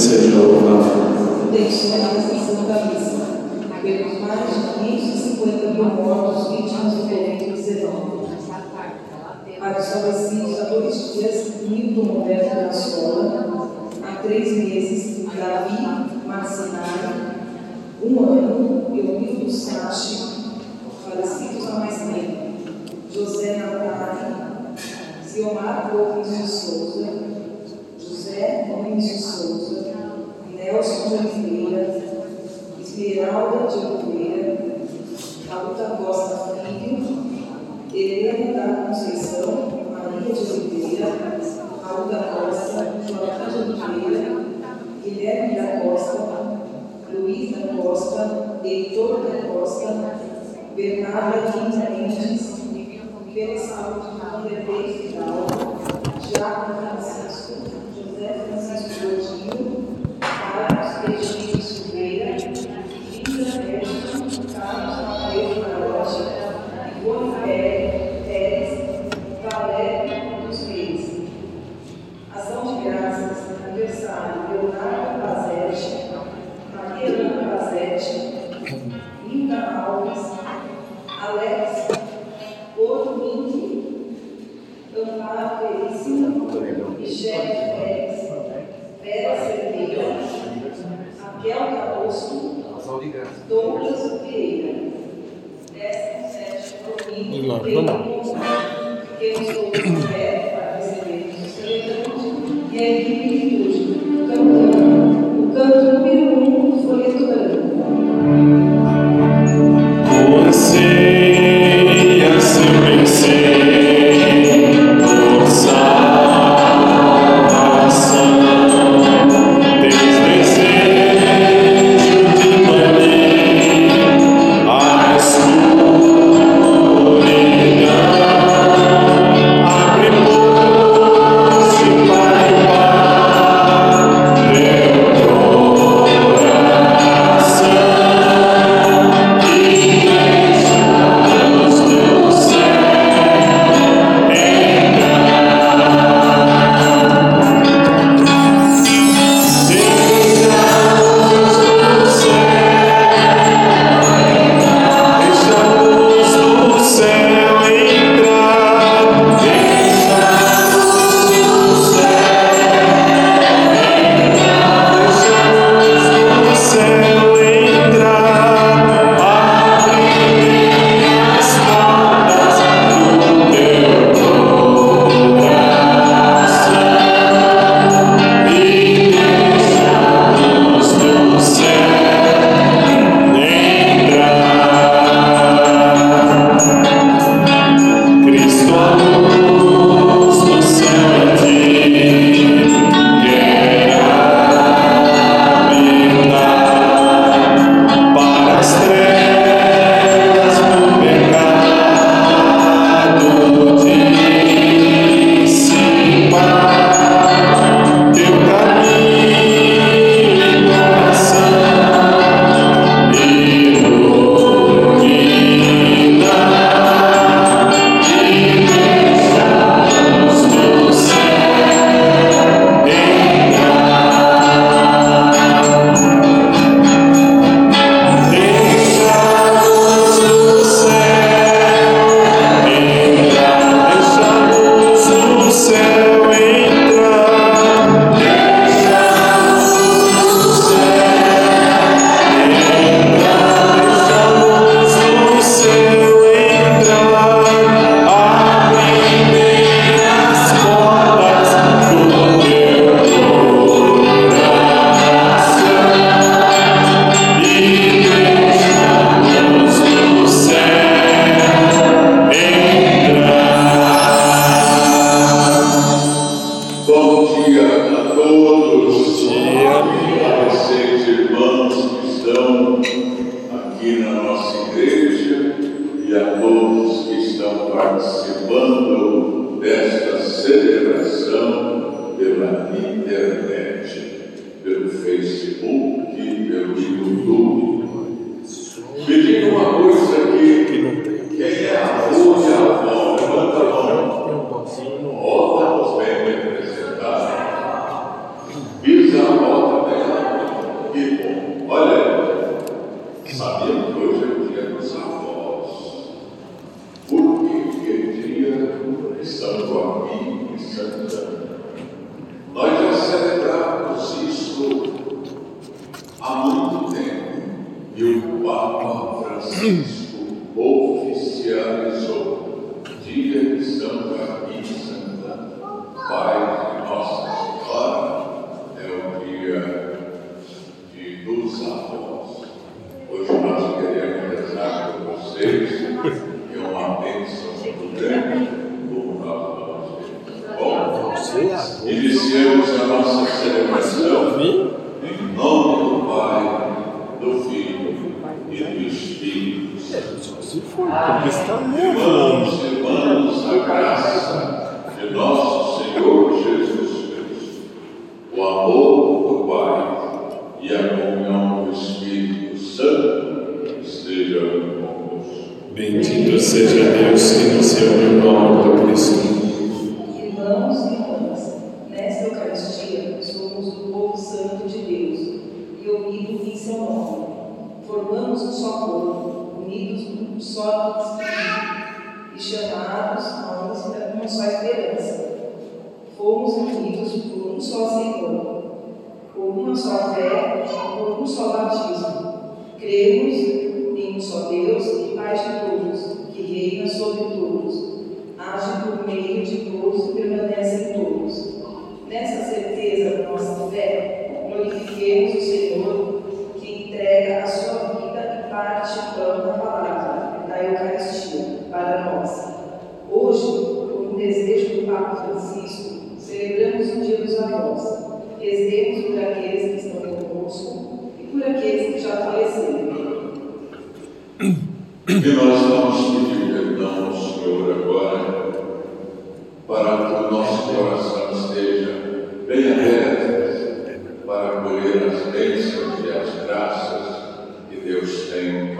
seja louvado. Intenções da Santa Missa. Pelos mais de 550 mil mortos vítimas do Covid-19. Para os falecidos há dois dias, Milton Roberto da Sola. Há três meses, Davi Marcinari. Um ano, Eulildo Sachi. Falecidos há mais tempo. José Natali. Ziomar Gomes de Souza. José Gomes de Souza. Nelson de Oliveira. Esmeralda de Oliveira. Caluta Costa Filho. Helena da Conceição, Maria de Oliveira, Raul da Costa, Joaquim de Oliveira, Guilherme da Costa, Luiz da Costa, Heitor da Costa, Bernarda Lins Mendes, pela de Vanderlei Fidalgo, Jaco Francisco, José Francisco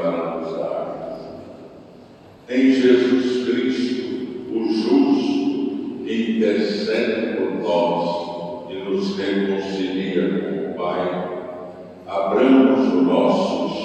para nos dar. Em Jesus Cristo, o justo, intercede por nós e nos reconcilia com o Pai. Abramos o nosso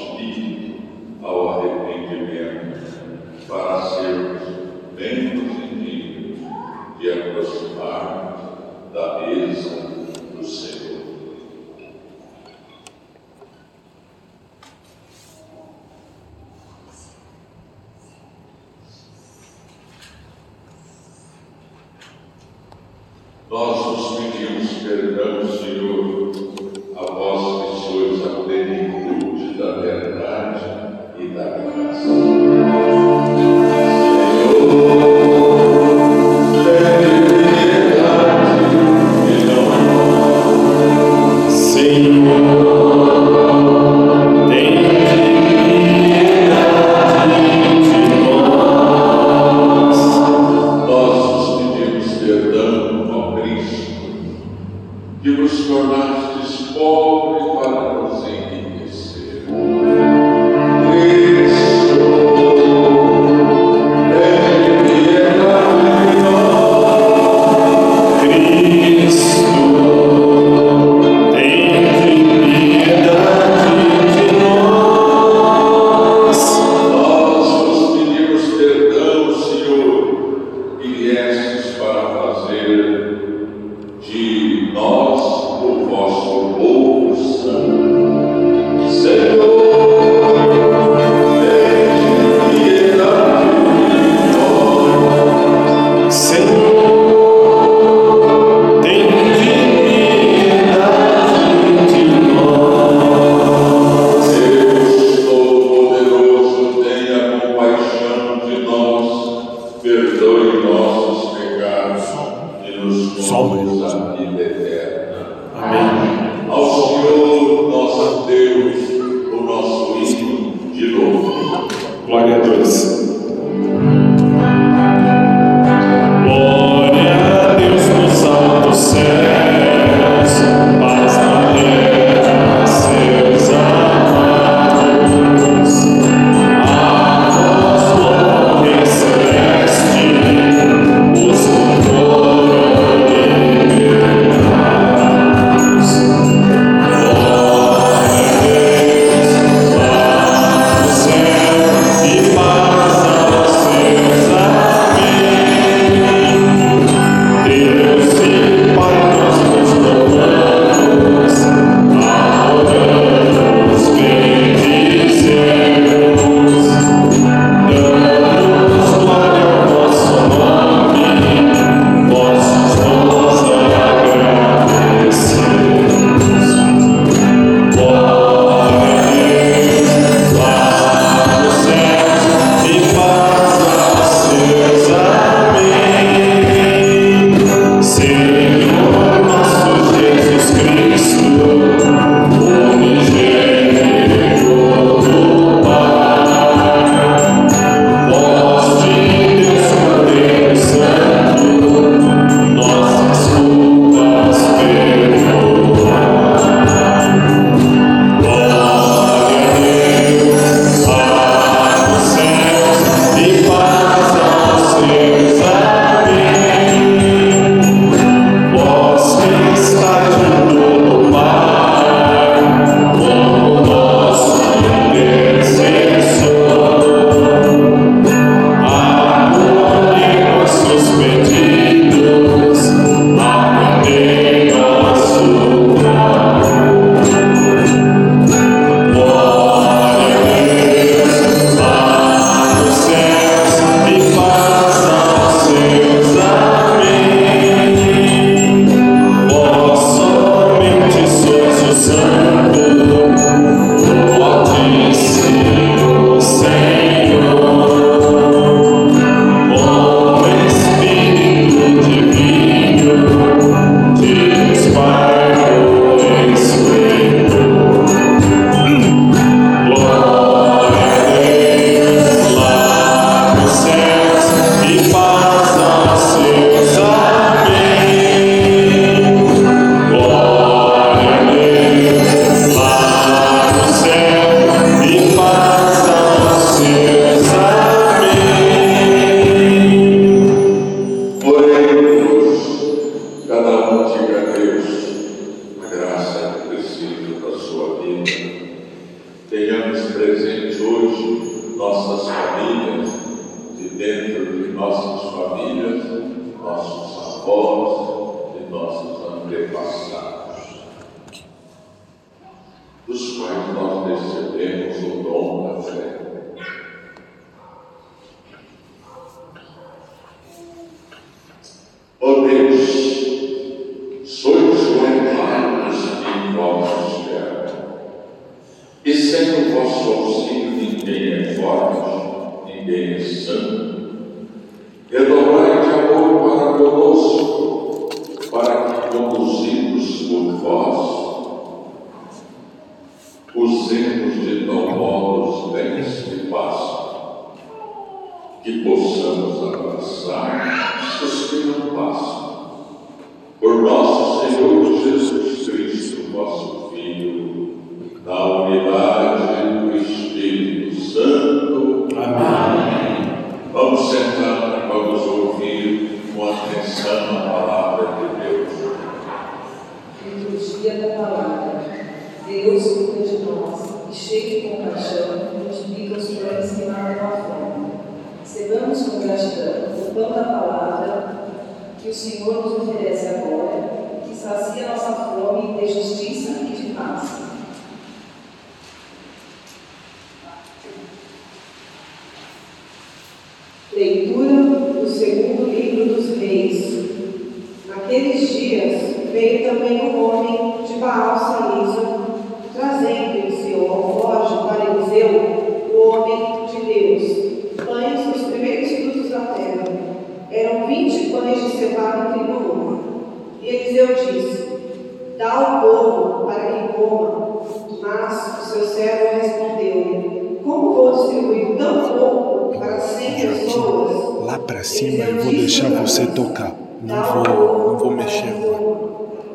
Cima, eu vou deixar você tocar. Não vou, não vou mexer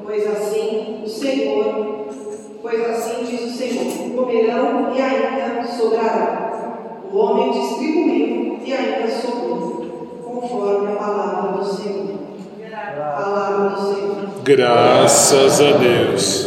Pois assim o Senhor, pois assim diz o Senhor, comerão e ainda sobrará. O homem distribuiu e ainda sobrou, conforme a palavra do Senhor. Palavra do Senhor. Graças a Deus.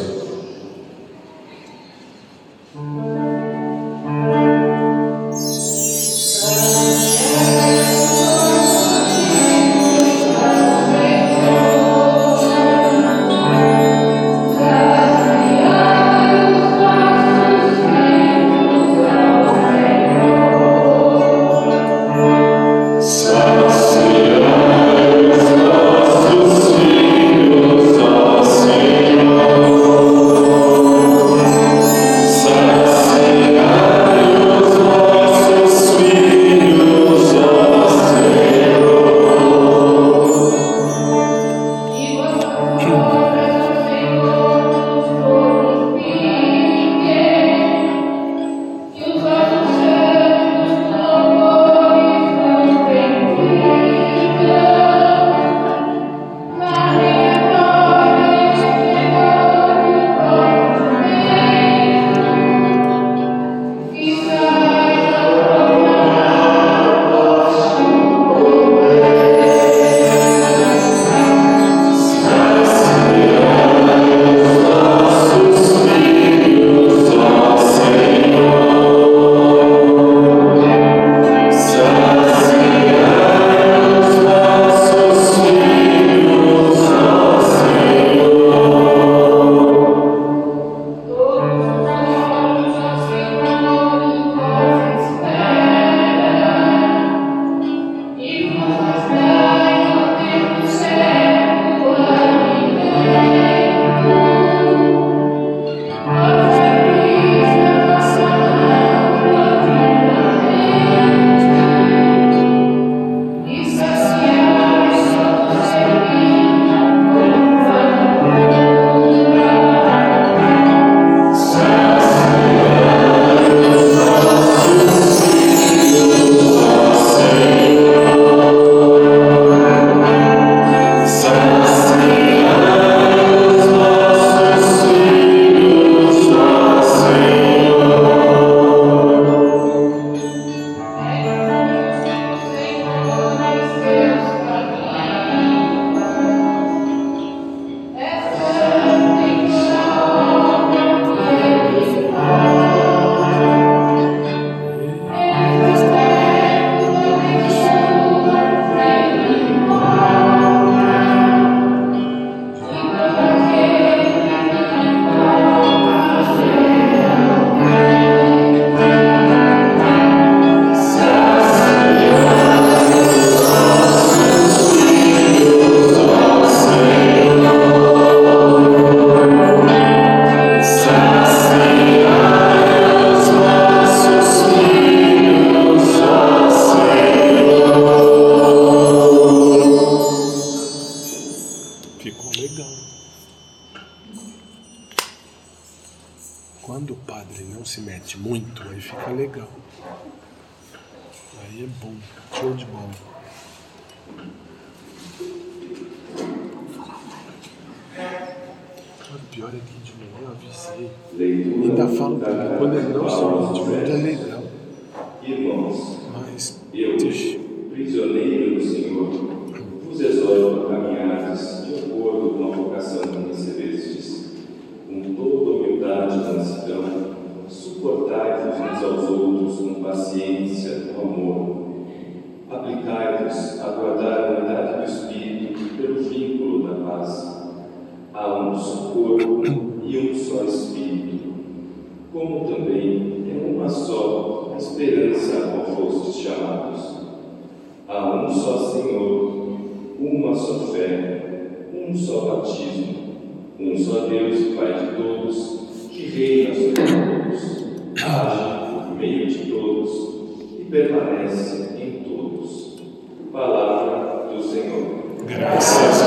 Graças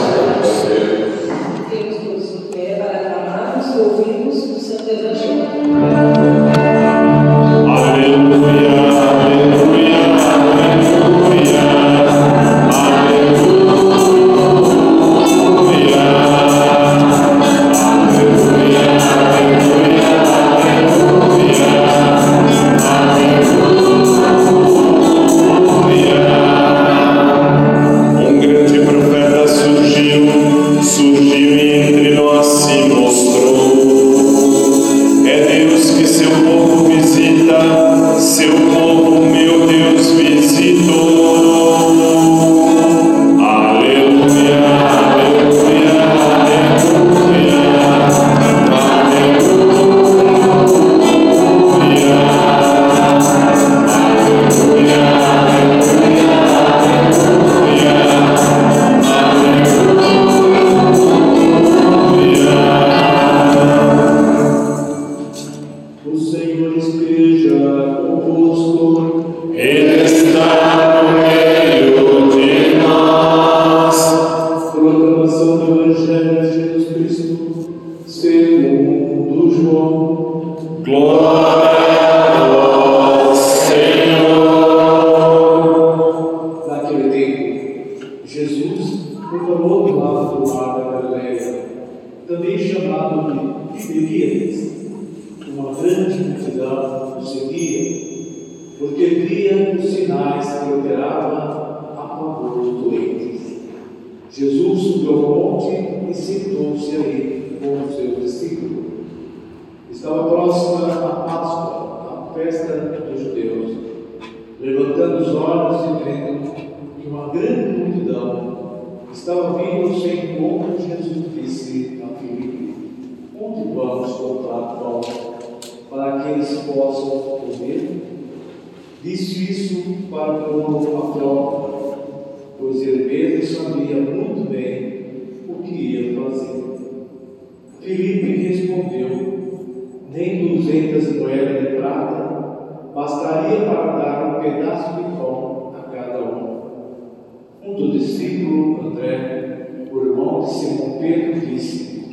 André, o irmão de Simão Pedro, disse: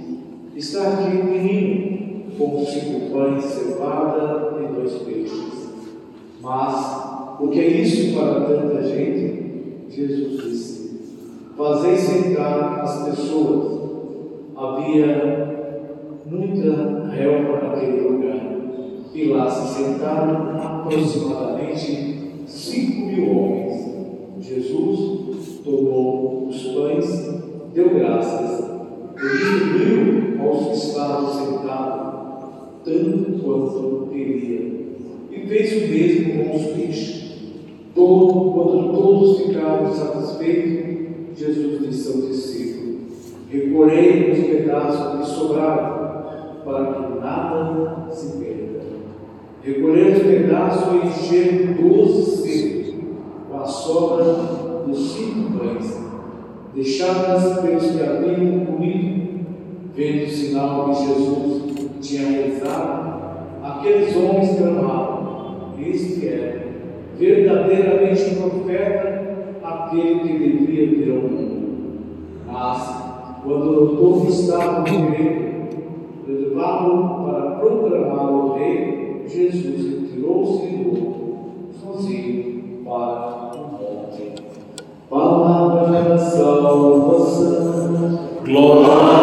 Está aqui um menino com cinco pães, cevada e dois peixes. Mas o que é isso para tanta gente? Jesus disse: Fazei sentar as pessoas. Havia muita relva naquele lugar. E lá se sentaram aproximadamente cinco mil homens. Jesus tomou os pães, deu graças e distribuiu aos que estavam sentados, tanto quanto queria. E fez o mesmo com os peixes. Todo, quando todos ficaram satisfeitos, Jesus disse ao discípulo: Recolhei os pedaços que sobraram, para que nada se perda. Recolhei os pedaços e encheram doze cestos, com a sobra de cinco pães, deixadas pelos que a haviam comido. Vendo o sinal que Jesus tinha realizado, aqueles homens clamavam: Este é verdadeiramente profeta, aquele que devia vir ao mundo. Mas, quando o povo estava querendo levá-lo para proclamar o rei, Jesus retirou-se sozinho para o monte Gloria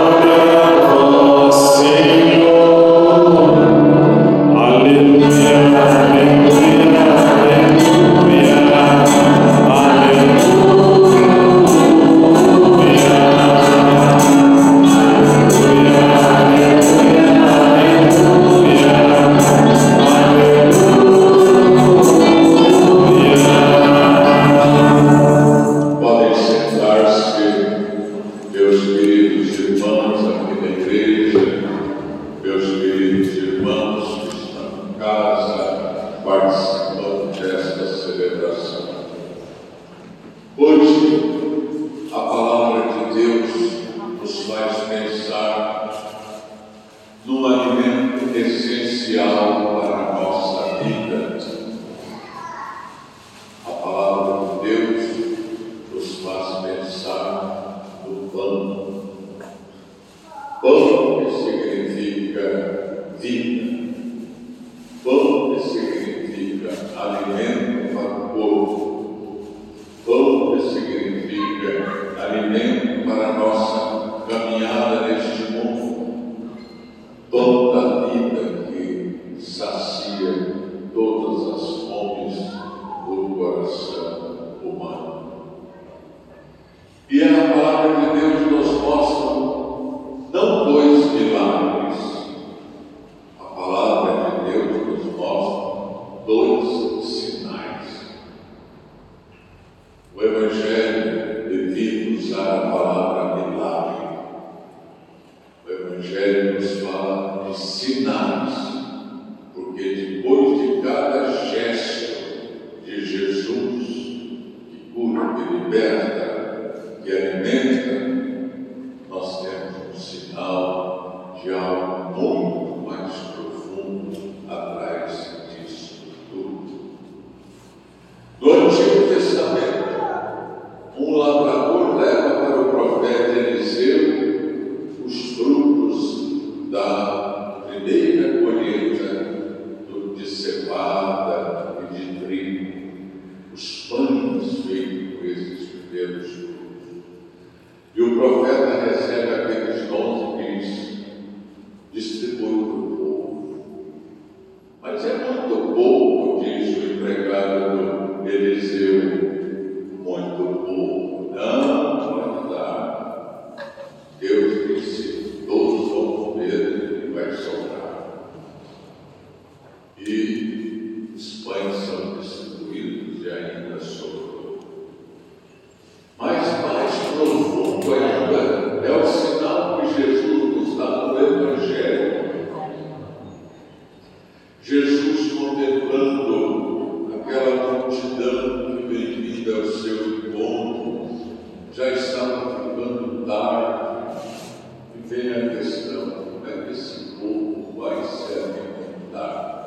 vem a questão, né, como é que esse povo vai ser alimentado.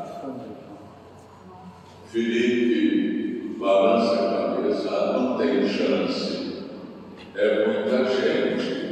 Felipe balança a cabeça, é não tem chance, é muita gente.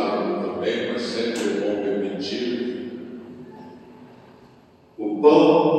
também, mas sempre é bom repetir. O pão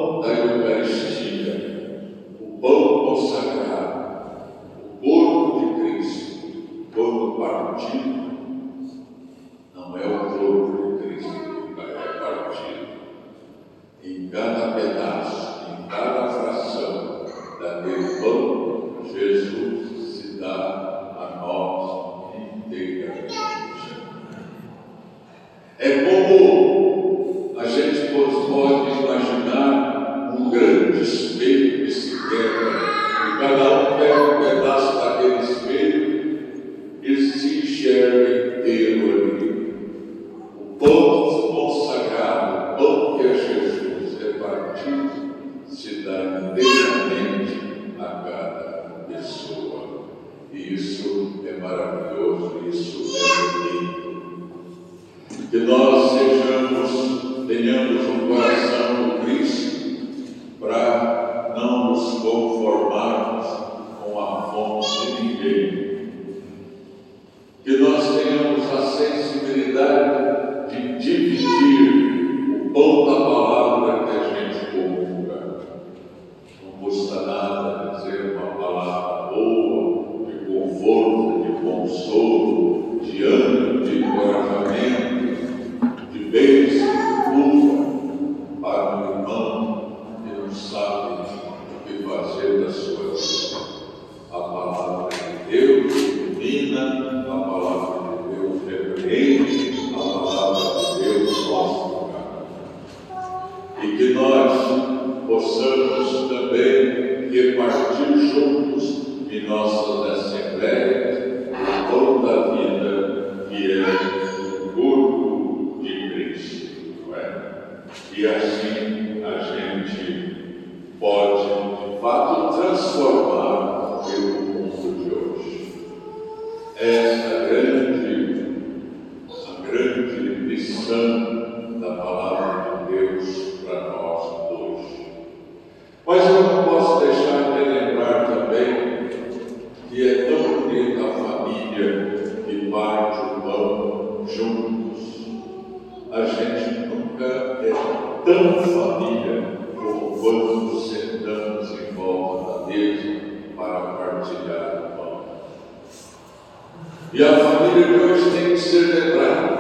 que é tão bonita a família que parte o pão juntos. A gente nunca é tão família como quando sentamos em volta da mesa para partilhar o pão. E a família de hoje tem que ser lembrada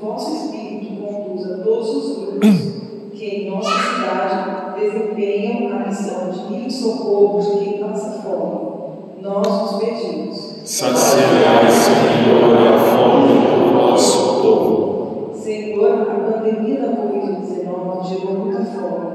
o vosso Espírito conduza todos os grupos que em nossa cidade desempenham a missão de ir em socorro de quem passa fome. Nós os pedimos. Saciai, Senhor, a fome do vosso povo. Senhor, a pandemia da Covid-19 gerou muita fome.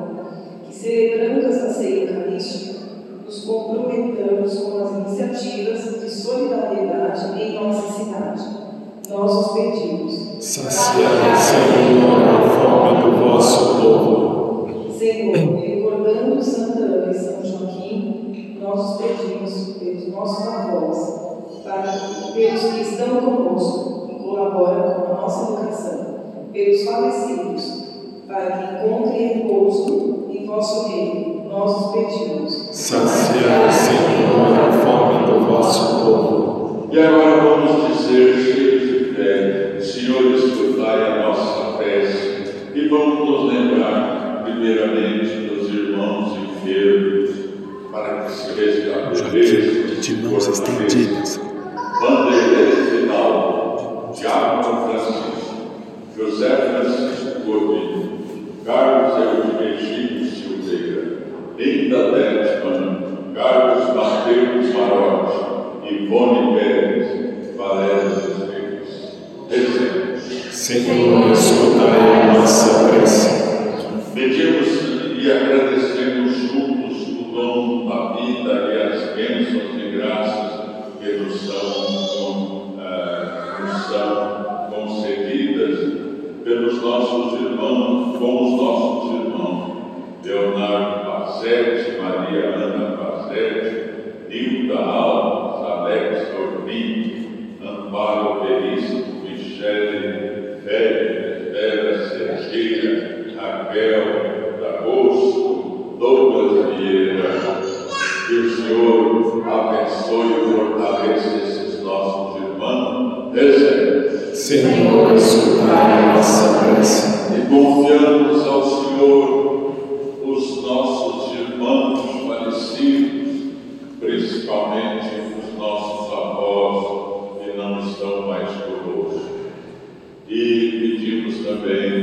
Que celebrando essa ceia eucarística, nos comprometamos com as iniciativas de solidariedade em nossa cidade. Nós os pedimos. Saciai, Senhor, a fome do vosso povo. Senhor, recordando Santa Ana e São Joaquim, nós os pedimos pelos nossos avós, para que, pelos que estão conosco e colaboram com a nossa educação, pelos falecidos, para que encontrem repouso em vosso reino, nós os pedimos. Saciai, Senhor, a fome do vosso povo. E agora vamos dizer, Senhor, escutai a nossa prece e vamos nos lembrar, primeiramente, dos irmãos enfermos, para que se restabeleçam de mãos estendidas. Vanderlei Fidalgo, Tiago Francisco, José Francisco Godinho, Carlos Eugênio Silveira, Linda Detman, Carlos Mateus Marotti, Ivone Pérez, Valéria. Senhor, escutai a nossa prece. Pedimos e agradecemos juntos o dom da vida e as bênçãos e graças que nos são, eh, nos são concedidas pelos nossos irmãos, com os nossos irmãos, Leonardo Pazetti, Maria Ana Pazetti, Nilda Alves, Alex Dormin, Amparo Veríssimo, Michele Cerqueira, Raquel Dagosto, Douglas Vieira, que o Senhor abençoe e fortaleça esses nossos irmãos. Rezemos. Senhor, escutai a nossa prece. E confiamos ao Senhor os nossos irmãos falecidos, principalmente os nossos avós que não estão mais conosco. E pedimos também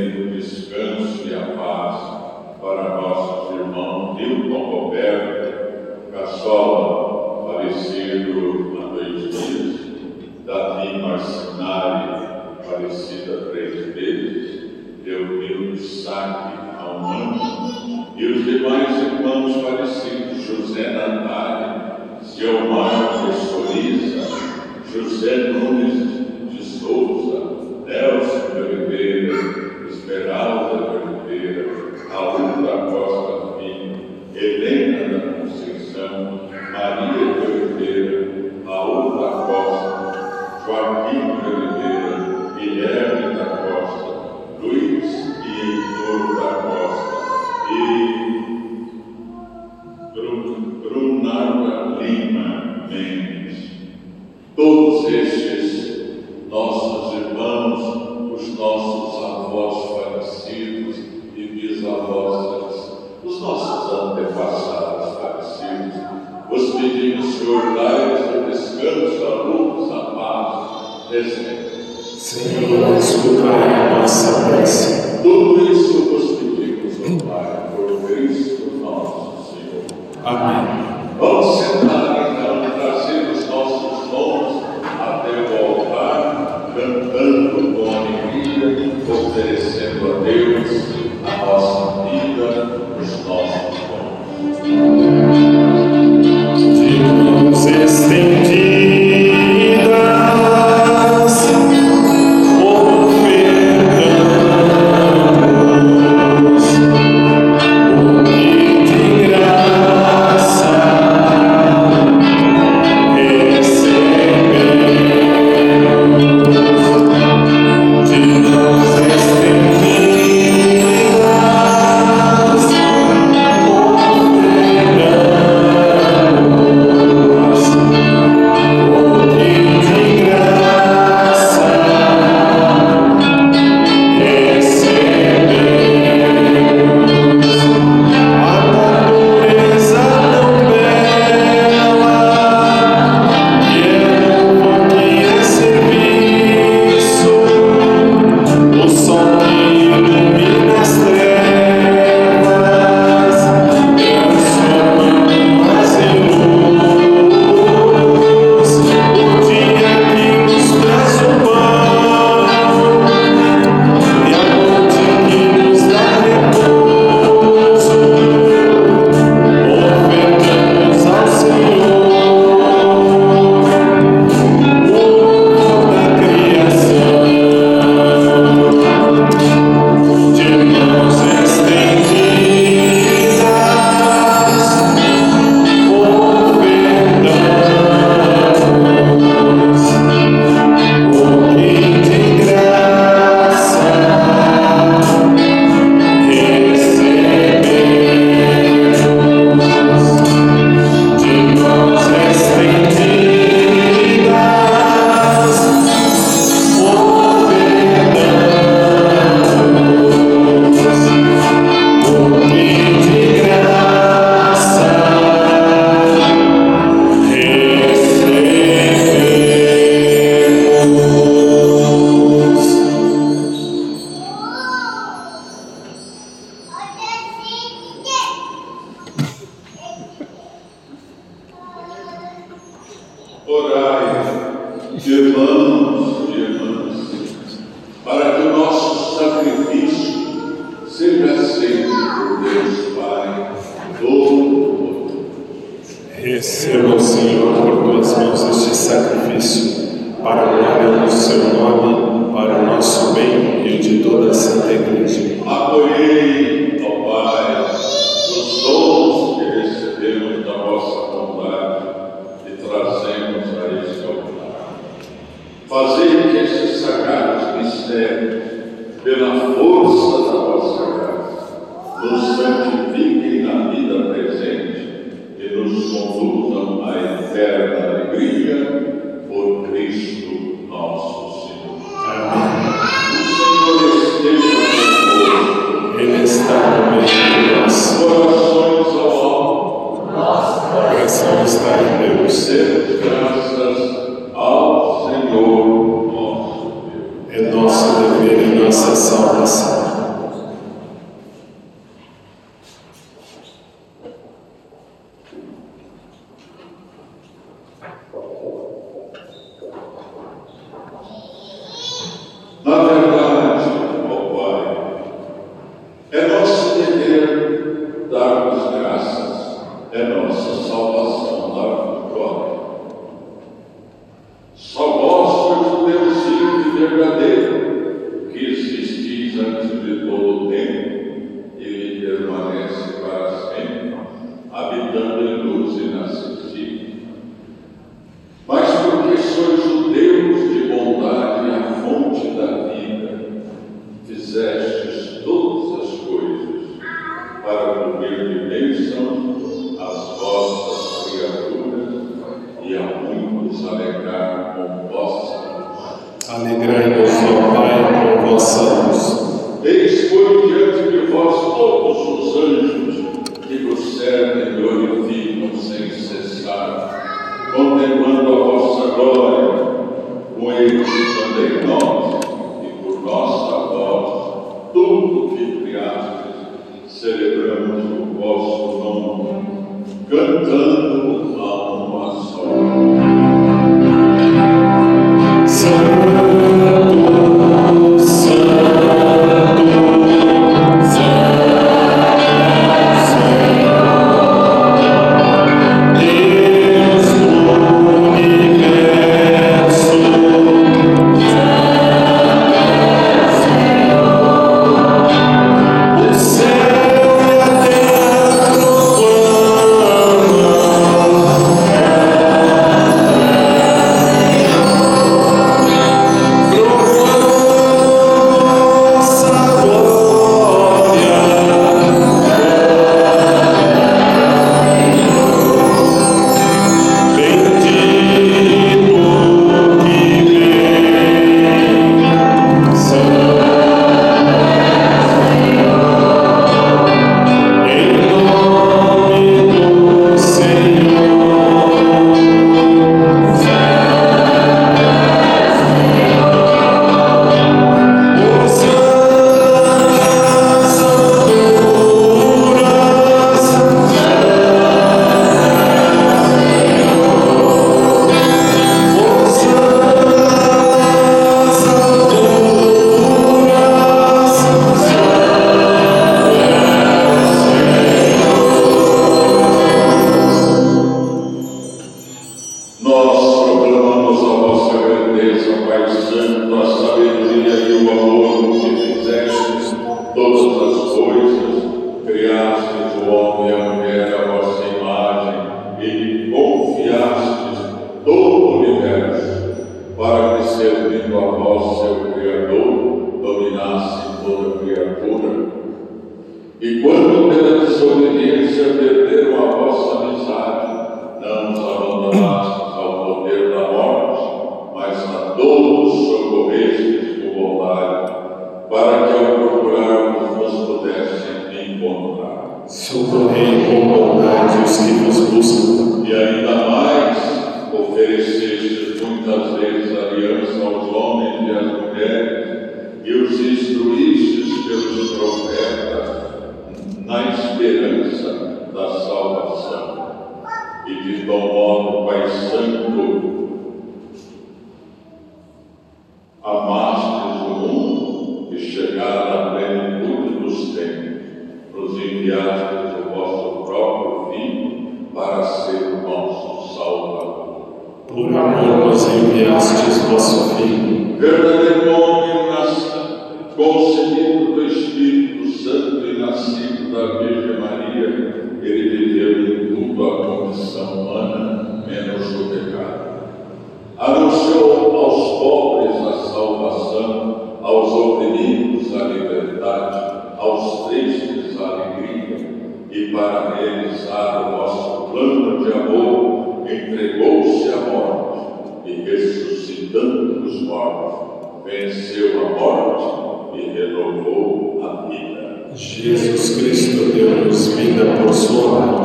venceu a morte e renovou a vida. Jesus Cristo deu-nos vida por sua morte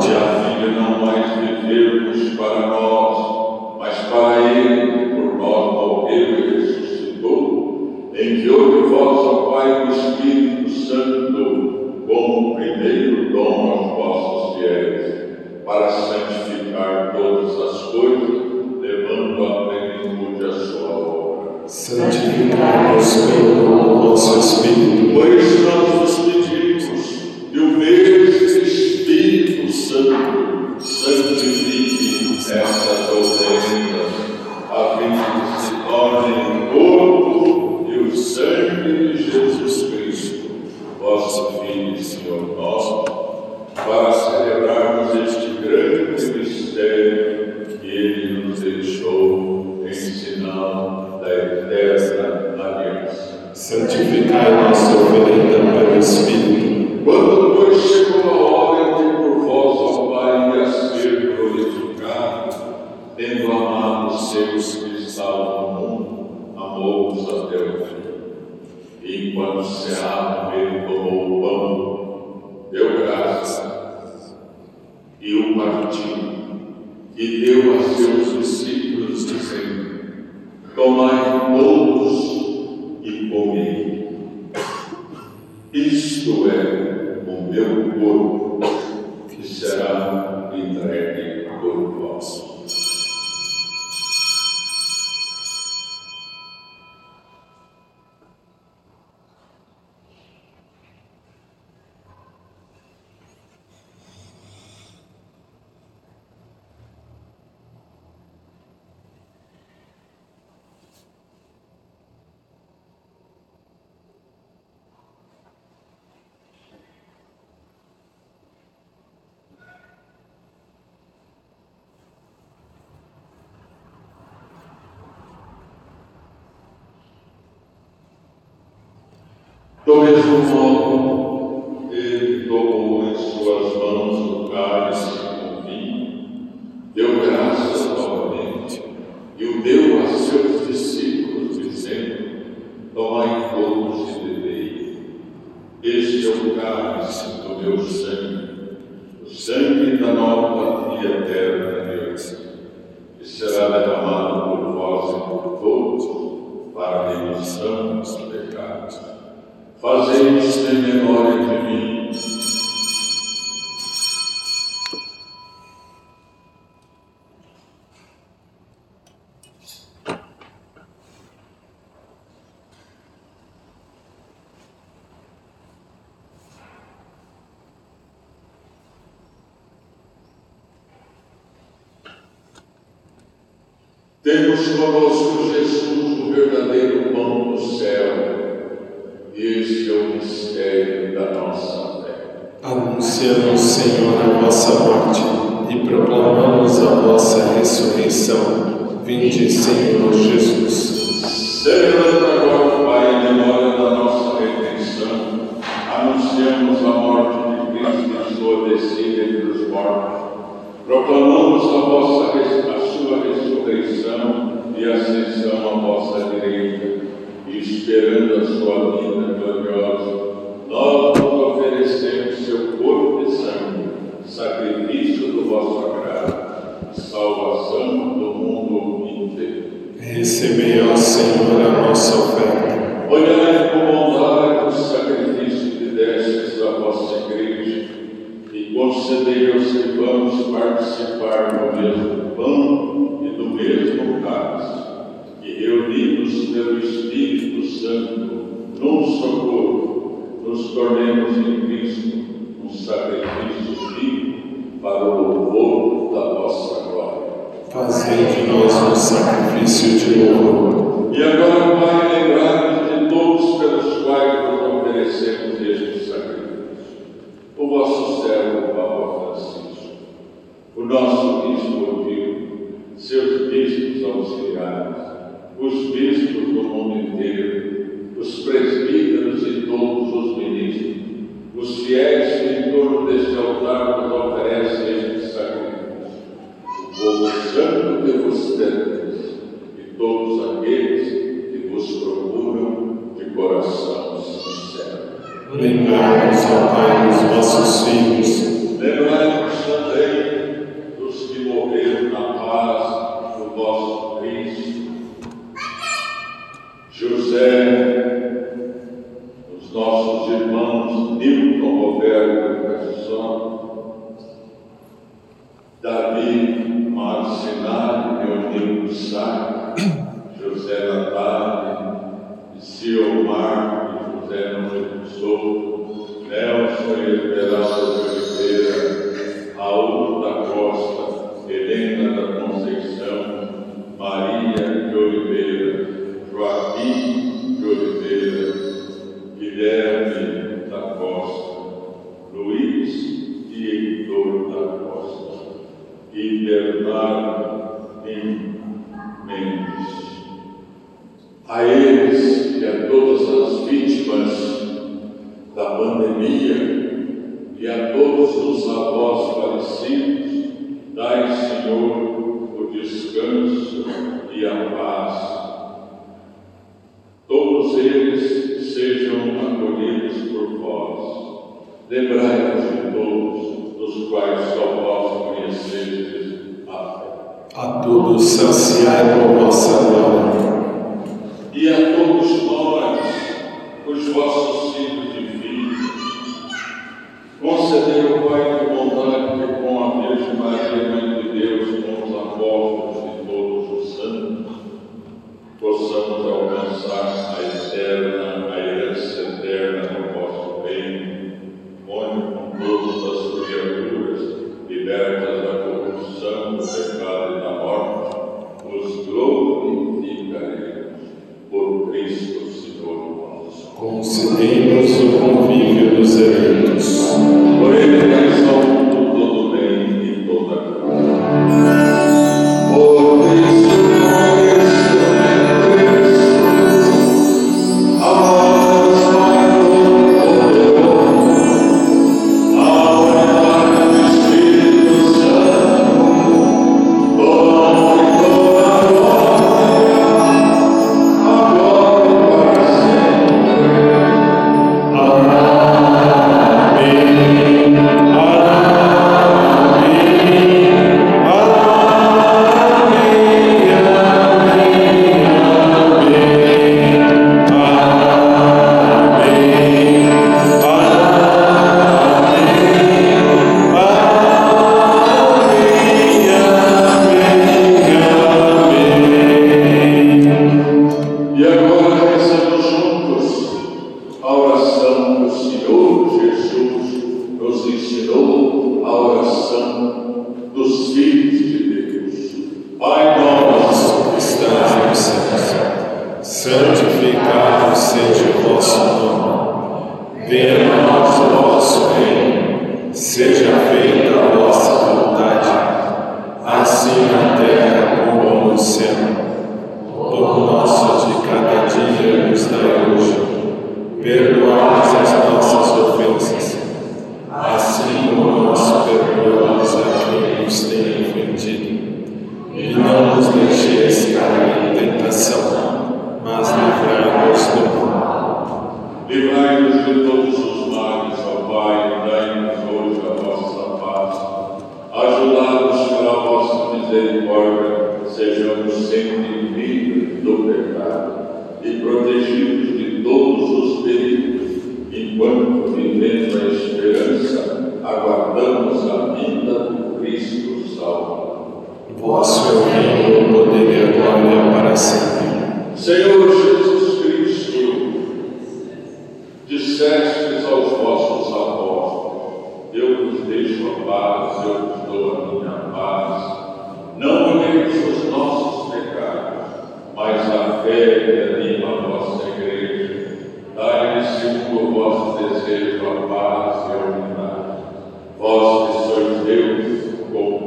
deste altar nos oferece este sacrifício, o povo santo demonstrando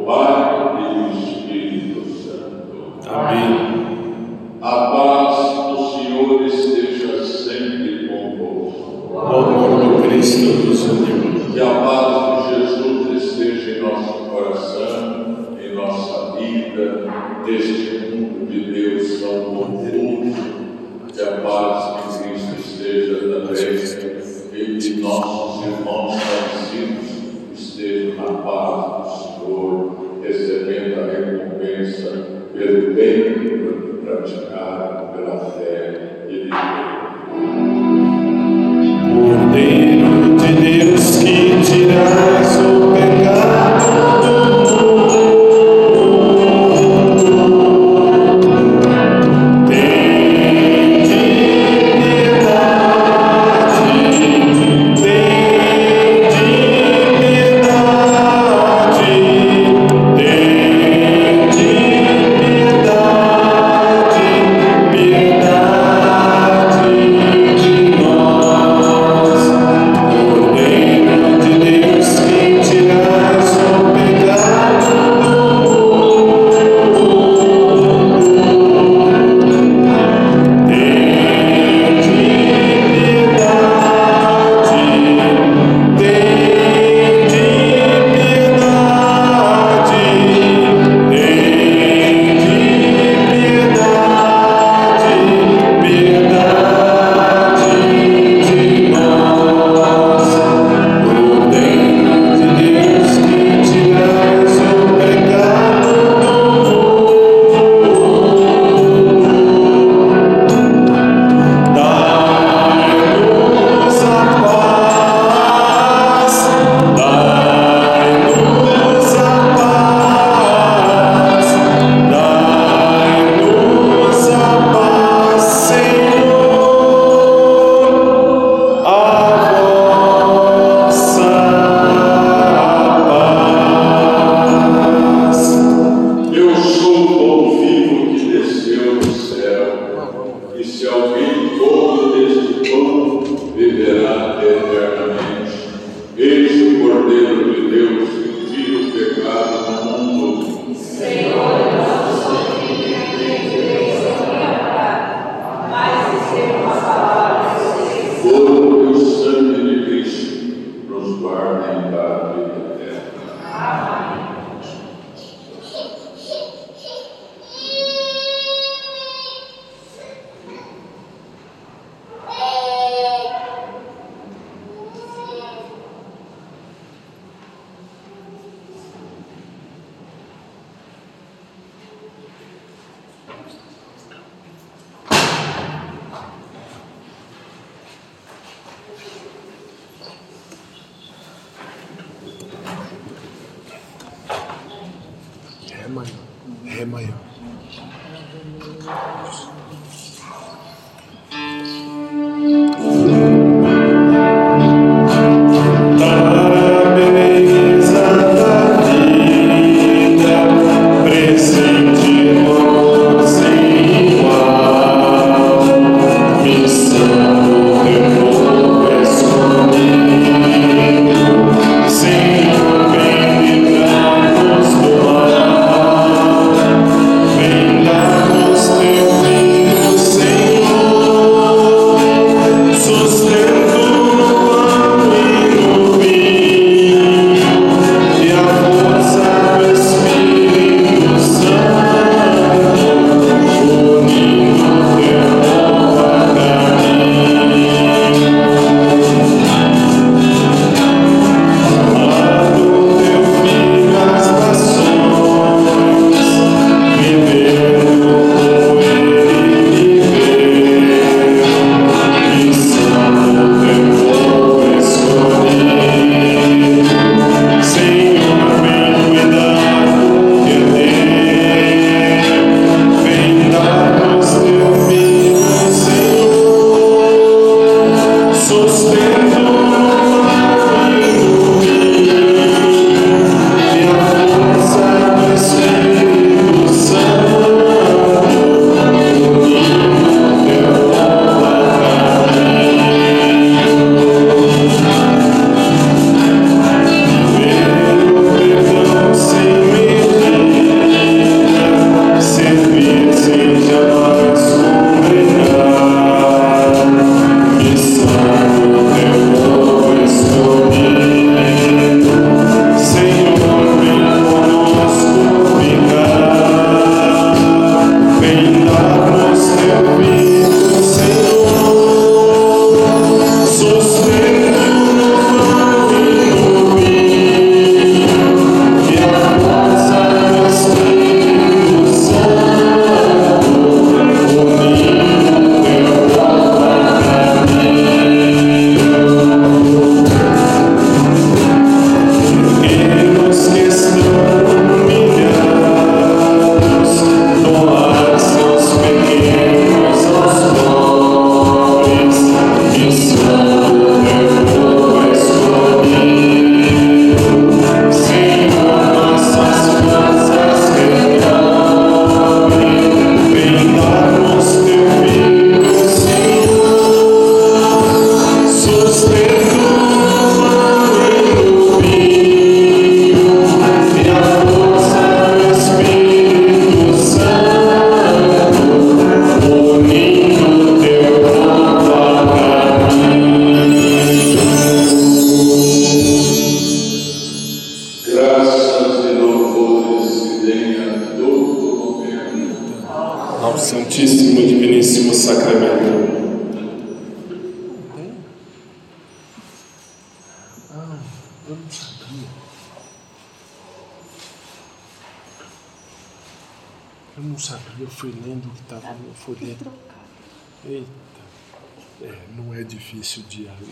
com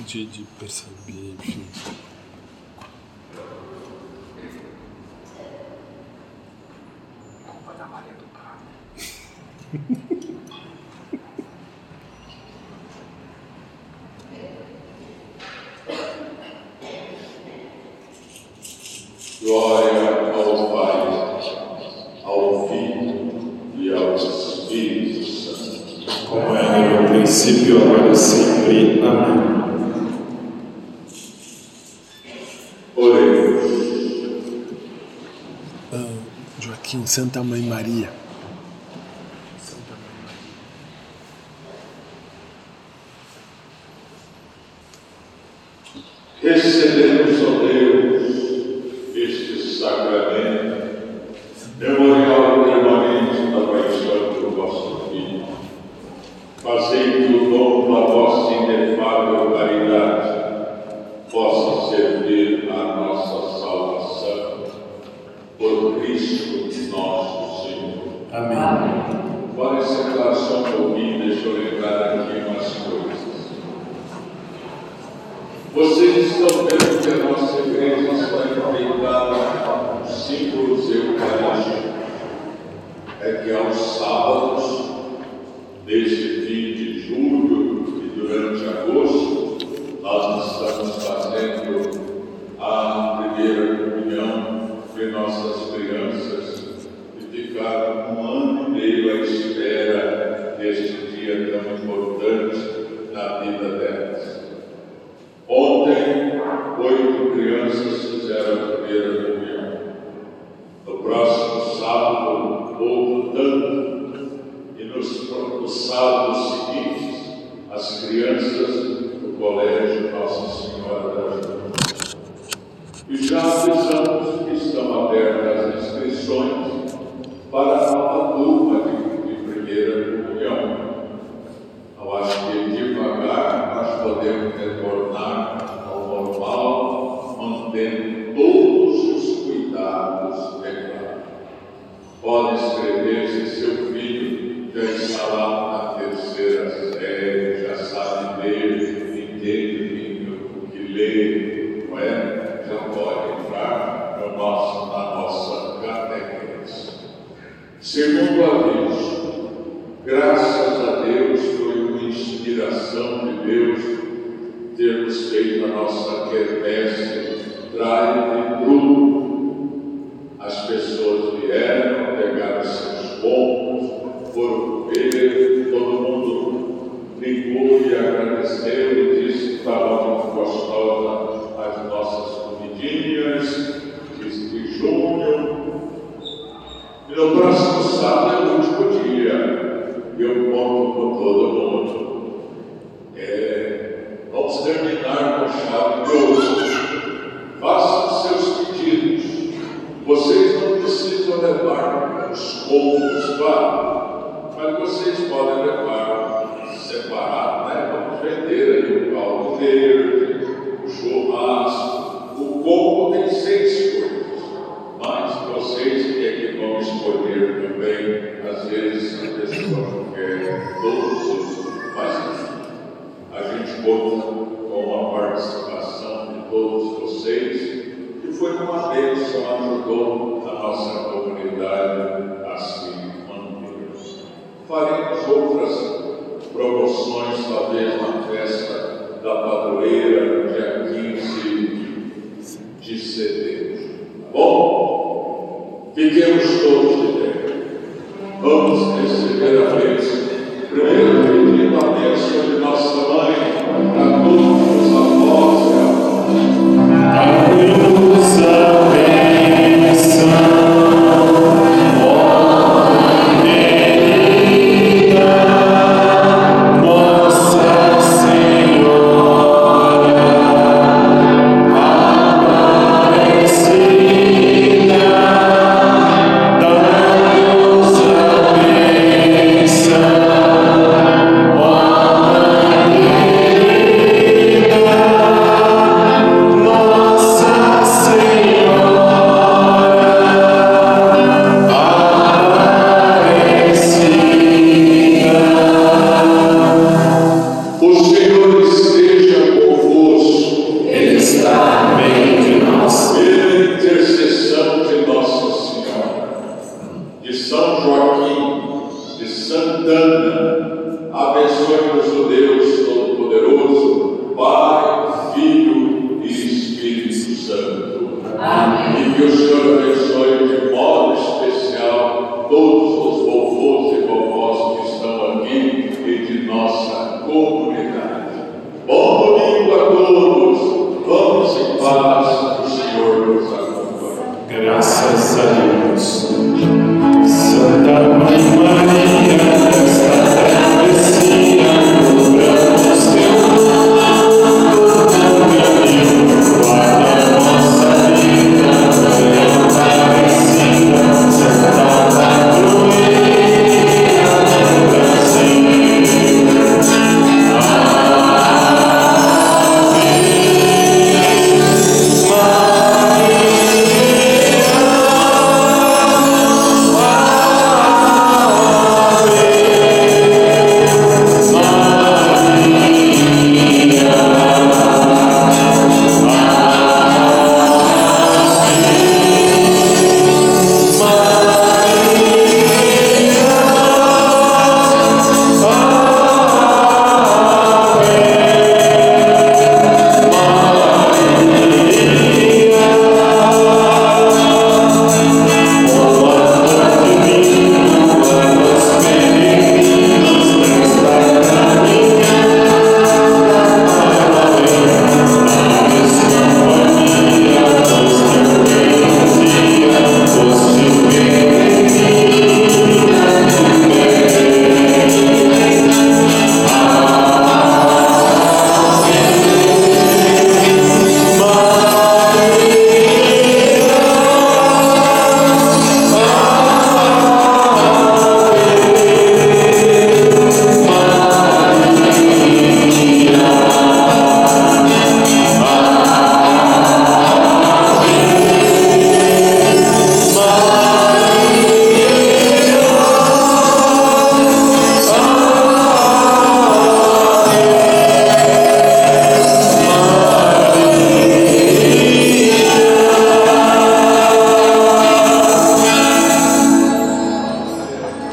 senti, de perceber, enfim. Culpa da Maria do Carmo. Glória ao Pai, ao Filho e ao Espírito Santo, como é era no princípio, agora e sempre. Amém. aqui Santa Mãe Maria. died